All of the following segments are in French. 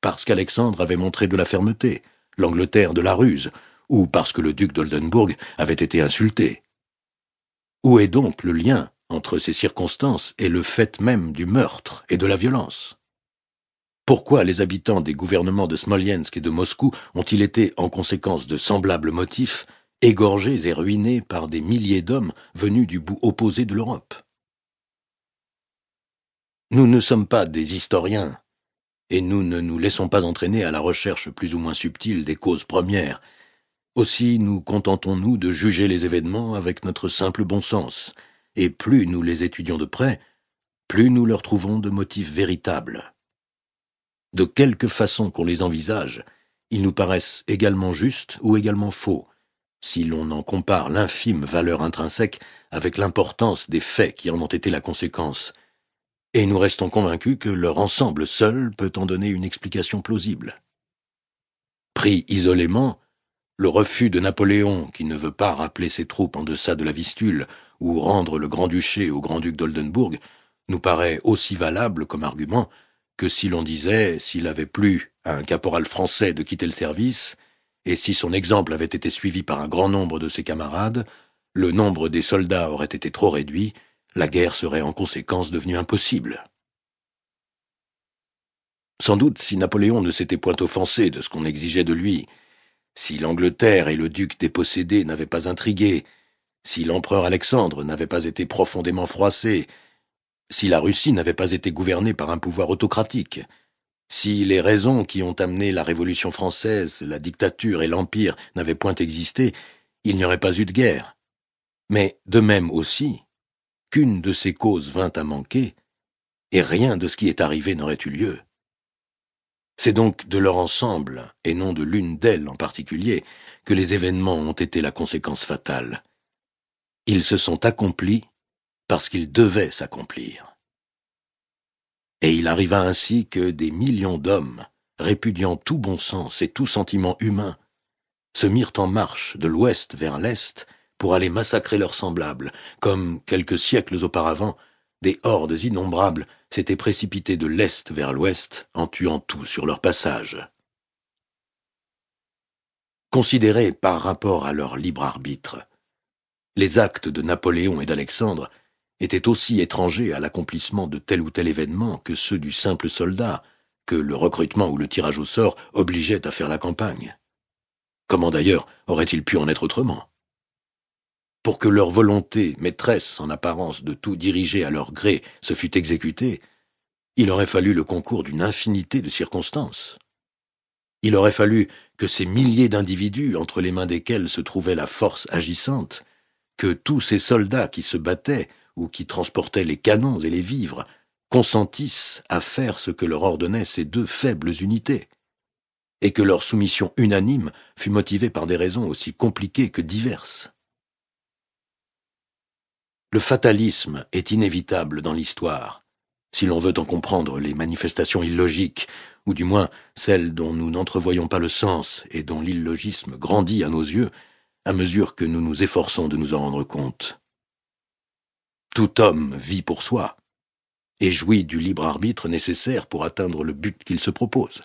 Parce qu'Alexandre avait montré de la fermeté, l'Angleterre de la ruse, ou parce que le duc d'Oldenburg avait été insulté. Où est donc le lien entre ces circonstances et le fait même du meurtre et de la violence? Pourquoi les habitants des gouvernements de Smolensk et de Moscou ont-ils été, en conséquence de semblables motifs, égorgés et ruinés par des milliers d'hommes venus du bout opposé de l'Europe? Nous ne sommes pas des historiens, et nous ne nous laissons pas entraîner à la recherche plus ou moins subtile des causes premières. Aussi nous contentons-nous de juger les événements avec notre simple bon sens, et plus nous les étudions de près, plus nous leur trouvons de motifs véritables. De quelque façon qu'on les envisage, ils nous paraissent également justes ou également faux, si l'on en compare l'infime valeur intrinsèque avec l'importance des faits qui en ont été la conséquence, et nous restons convaincus que leur ensemble seul peut en donner une explication plausible. Pris isolément, le refus de Napoléon, qui ne veut pas rappeler ses troupes en deçà de la Vistule ou rendre le Grand-Duché au Grand-Duc d'Oldenburg, nous paraît aussi valable comme argument que si l'on disait s'il avait plu à un caporal français de quitter le service, et si son exemple avait été suivi par un grand nombre de ses camarades, le nombre des soldats aurait été trop réduit la guerre serait en conséquence devenue impossible. Sans doute si Napoléon ne s'était point offensé de ce qu'on exigeait de lui, si l'Angleterre et le duc dépossédé n'avaient pas intrigué, si l'empereur Alexandre n'avait pas été profondément froissé, si la Russie n'avait pas été gouvernée par un pouvoir autocratique, si les raisons qui ont amené la Révolution française, la dictature et l'Empire n'avaient point existé, il n'y aurait pas eu de guerre. Mais de même aussi, qu'une de ces causes vint à manquer, et rien de ce qui est arrivé n'aurait eu lieu. C'est donc de leur ensemble, et non de l'une d'elles en particulier, que les événements ont été la conséquence fatale. Ils se sont accomplis parce qu'ils devaient s'accomplir. Et il arriva ainsi que des millions d'hommes, répudiant tout bon sens et tout sentiment humain, se mirent en marche de l'ouest vers l'est pour aller massacrer leurs semblables, comme, quelques siècles auparavant, des hordes innombrables s'étaient précipitées de l'Est vers l'Ouest en tuant tout sur leur passage. Considérés par rapport à leur libre arbitre, les actes de Napoléon et d'Alexandre étaient aussi étrangers à l'accomplissement de tel ou tel événement que ceux du simple soldat, que le recrutement ou le tirage au sort obligeaient à faire la campagne. Comment d'ailleurs aurait-il pu en être autrement? Pour que leur volonté, maîtresse en apparence de tout diriger à leur gré, se fût exécutée, il aurait fallu le concours d'une infinité de circonstances. Il aurait fallu que ces milliers d'individus entre les mains desquels se trouvait la force agissante, que tous ces soldats qui se battaient ou qui transportaient les canons et les vivres, consentissent à faire ce que leur ordonnaient ces deux faibles unités, et que leur soumission unanime fut motivée par des raisons aussi compliquées que diverses. Le fatalisme est inévitable dans l'histoire, si l'on veut en comprendre les manifestations illogiques, ou du moins celles dont nous n'entrevoyons pas le sens et dont l'illogisme grandit à nos yeux à mesure que nous nous efforçons de nous en rendre compte. Tout homme vit pour soi et jouit du libre arbitre nécessaire pour atteindre le but qu'il se propose.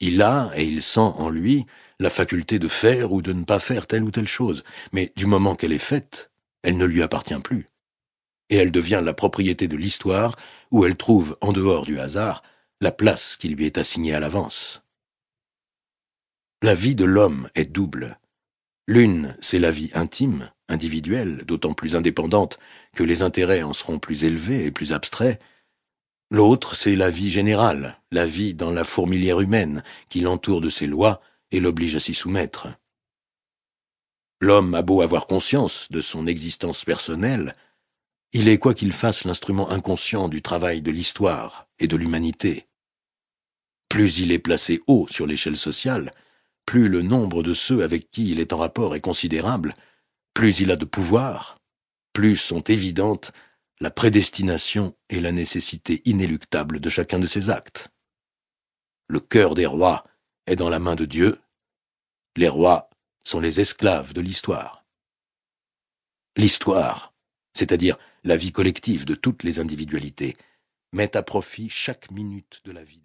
Il a et il sent en lui la faculté de faire ou de ne pas faire telle ou telle chose, mais du moment qu'elle est faite, elle ne lui appartient plus. Et elle devient la propriété de l'histoire, où elle trouve, en dehors du hasard, la place qui lui est assignée à l'avance. La vie de l'homme est double. L'une, c'est la vie intime, individuelle, d'autant plus indépendante que les intérêts en seront plus élevés et plus abstraits. L'autre, c'est la vie générale, la vie dans la fourmilière humaine, qui l'entoure de ses lois et l'oblige à s'y soumettre. L'homme a beau avoir conscience de son existence personnelle, il est quoi qu'il fasse l'instrument inconscient du travail de l'histoire et de l'humanité. Plus il est placé haut sur l'échelle sociale, plus le nombre de ceux avec qui il est en rapport est considérable, plus il a de pouvoir, plus sont évidentes la prédestination et la nécessité inéluctable de chacun de ses actes. Le cœur des rois est dans la main de Dieu, les rois sont les esclaves de l'histoire. L'histoire, c'est-à-dire la vie collective de toutes les individualités, met à profit chaque minute de la vie des